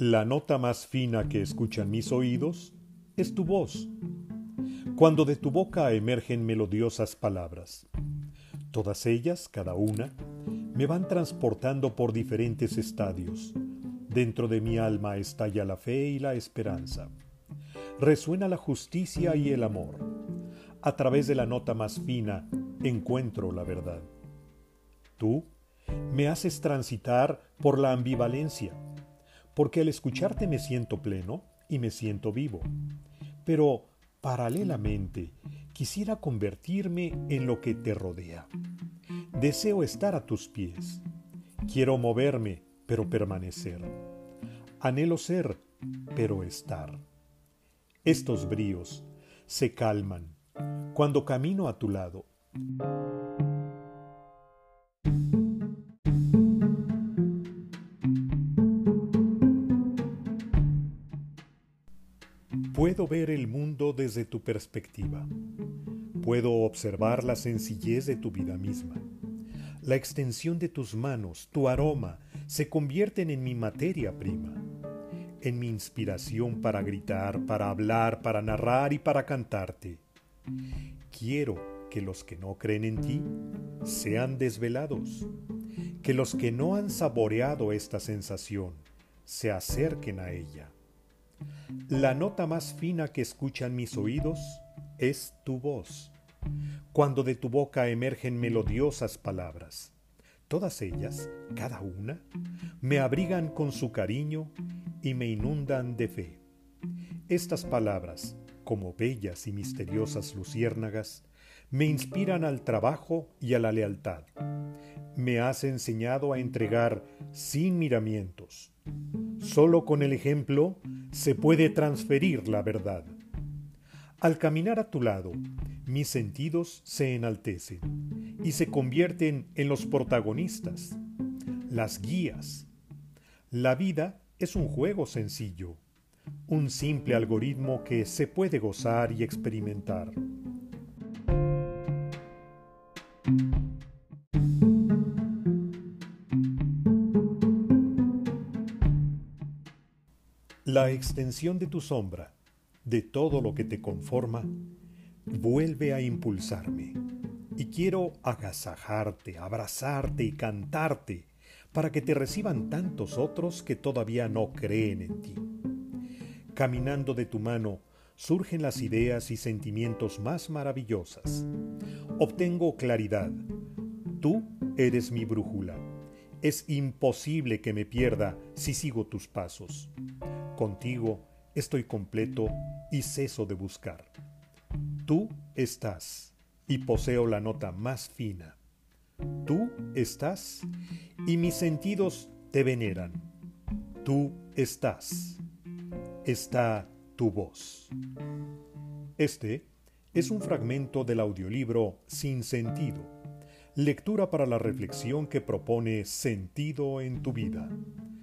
La nota más fina que escuchan mis oídos es tu voz, cuando de tu boca emergen melodiosas palabras. Todas ellas, cada una, me van transportando por diferentes estadios. Dentro de mi alma estalla la fe y la esperanza. Resuena la justicia y el amor. A través de la nota más fina encuentro la verdad. Tú me haces transitar por la ambivalencia, porque al escucharte me siento pleno y me siento vivo. Pero, paralelamente, quisiera convertirme en lo que te rodea. Deseo estar a tus pies. Quiero moverme, pero permanecer. Anhelo ser, pero estar. Estos bríos se calman cuando camino a tu lado. Puedo ver el mundo desde tu perspectiva. Puedo observar la sencillez de tu vida misma. La extensión de tus manos, tu aroma, se convierten en mi materia prima, en mi inspiración para gritar, para hablar, para narrar y para cantarte. Quiero que los que no creen en ti sean desvelados, que los que no han saboreado esta sensación se acerquen a ella. La nota más fina que escuchan mis oídos es tu voz, cuando de tu boca emergen melodiosas palabras. Todas ellas, cada una, me abrigan con su cariño y me inundan de fe. Estas palabras, como bellas y misteriosas luciérnagas, me inspiran al trabajo y a la lealtad. Me has enseñado a entregar sin miramientos. Solo con el ejemplo se puede transferir la verdad. Al caminar a tu lado, mis sentidos se enaltecen y se convierten en los protagonistas, las guías. La vida es un juego sencillo, un simple algoritmo que se puede gozar y experimentar. La extensión de tu sombra, de todo lo que te conforma, vuelve a impulsarme. Y quiero agasajarte, abrazarte y cantarte para que te reciban tantos otros que todavía no creen en ti. Caminando de tu mano surgen las ideas y sentimientos más maravillosas. Obtengo claridad. Tú eres mi brújula. Es imposible que me pierda si sigo tus pasos. Contigo estoy completo y ceso de buscar. Tú estás y poseo la nota más fina. Tú estás y mis sentidos te veneran. Tú estás. Está tu voz. Este es un fragmento del audiolibro Sin Sentido, lectura para la reflexión que propone sentido en tu vida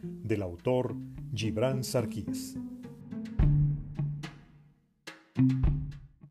del autor Gibran Sarkis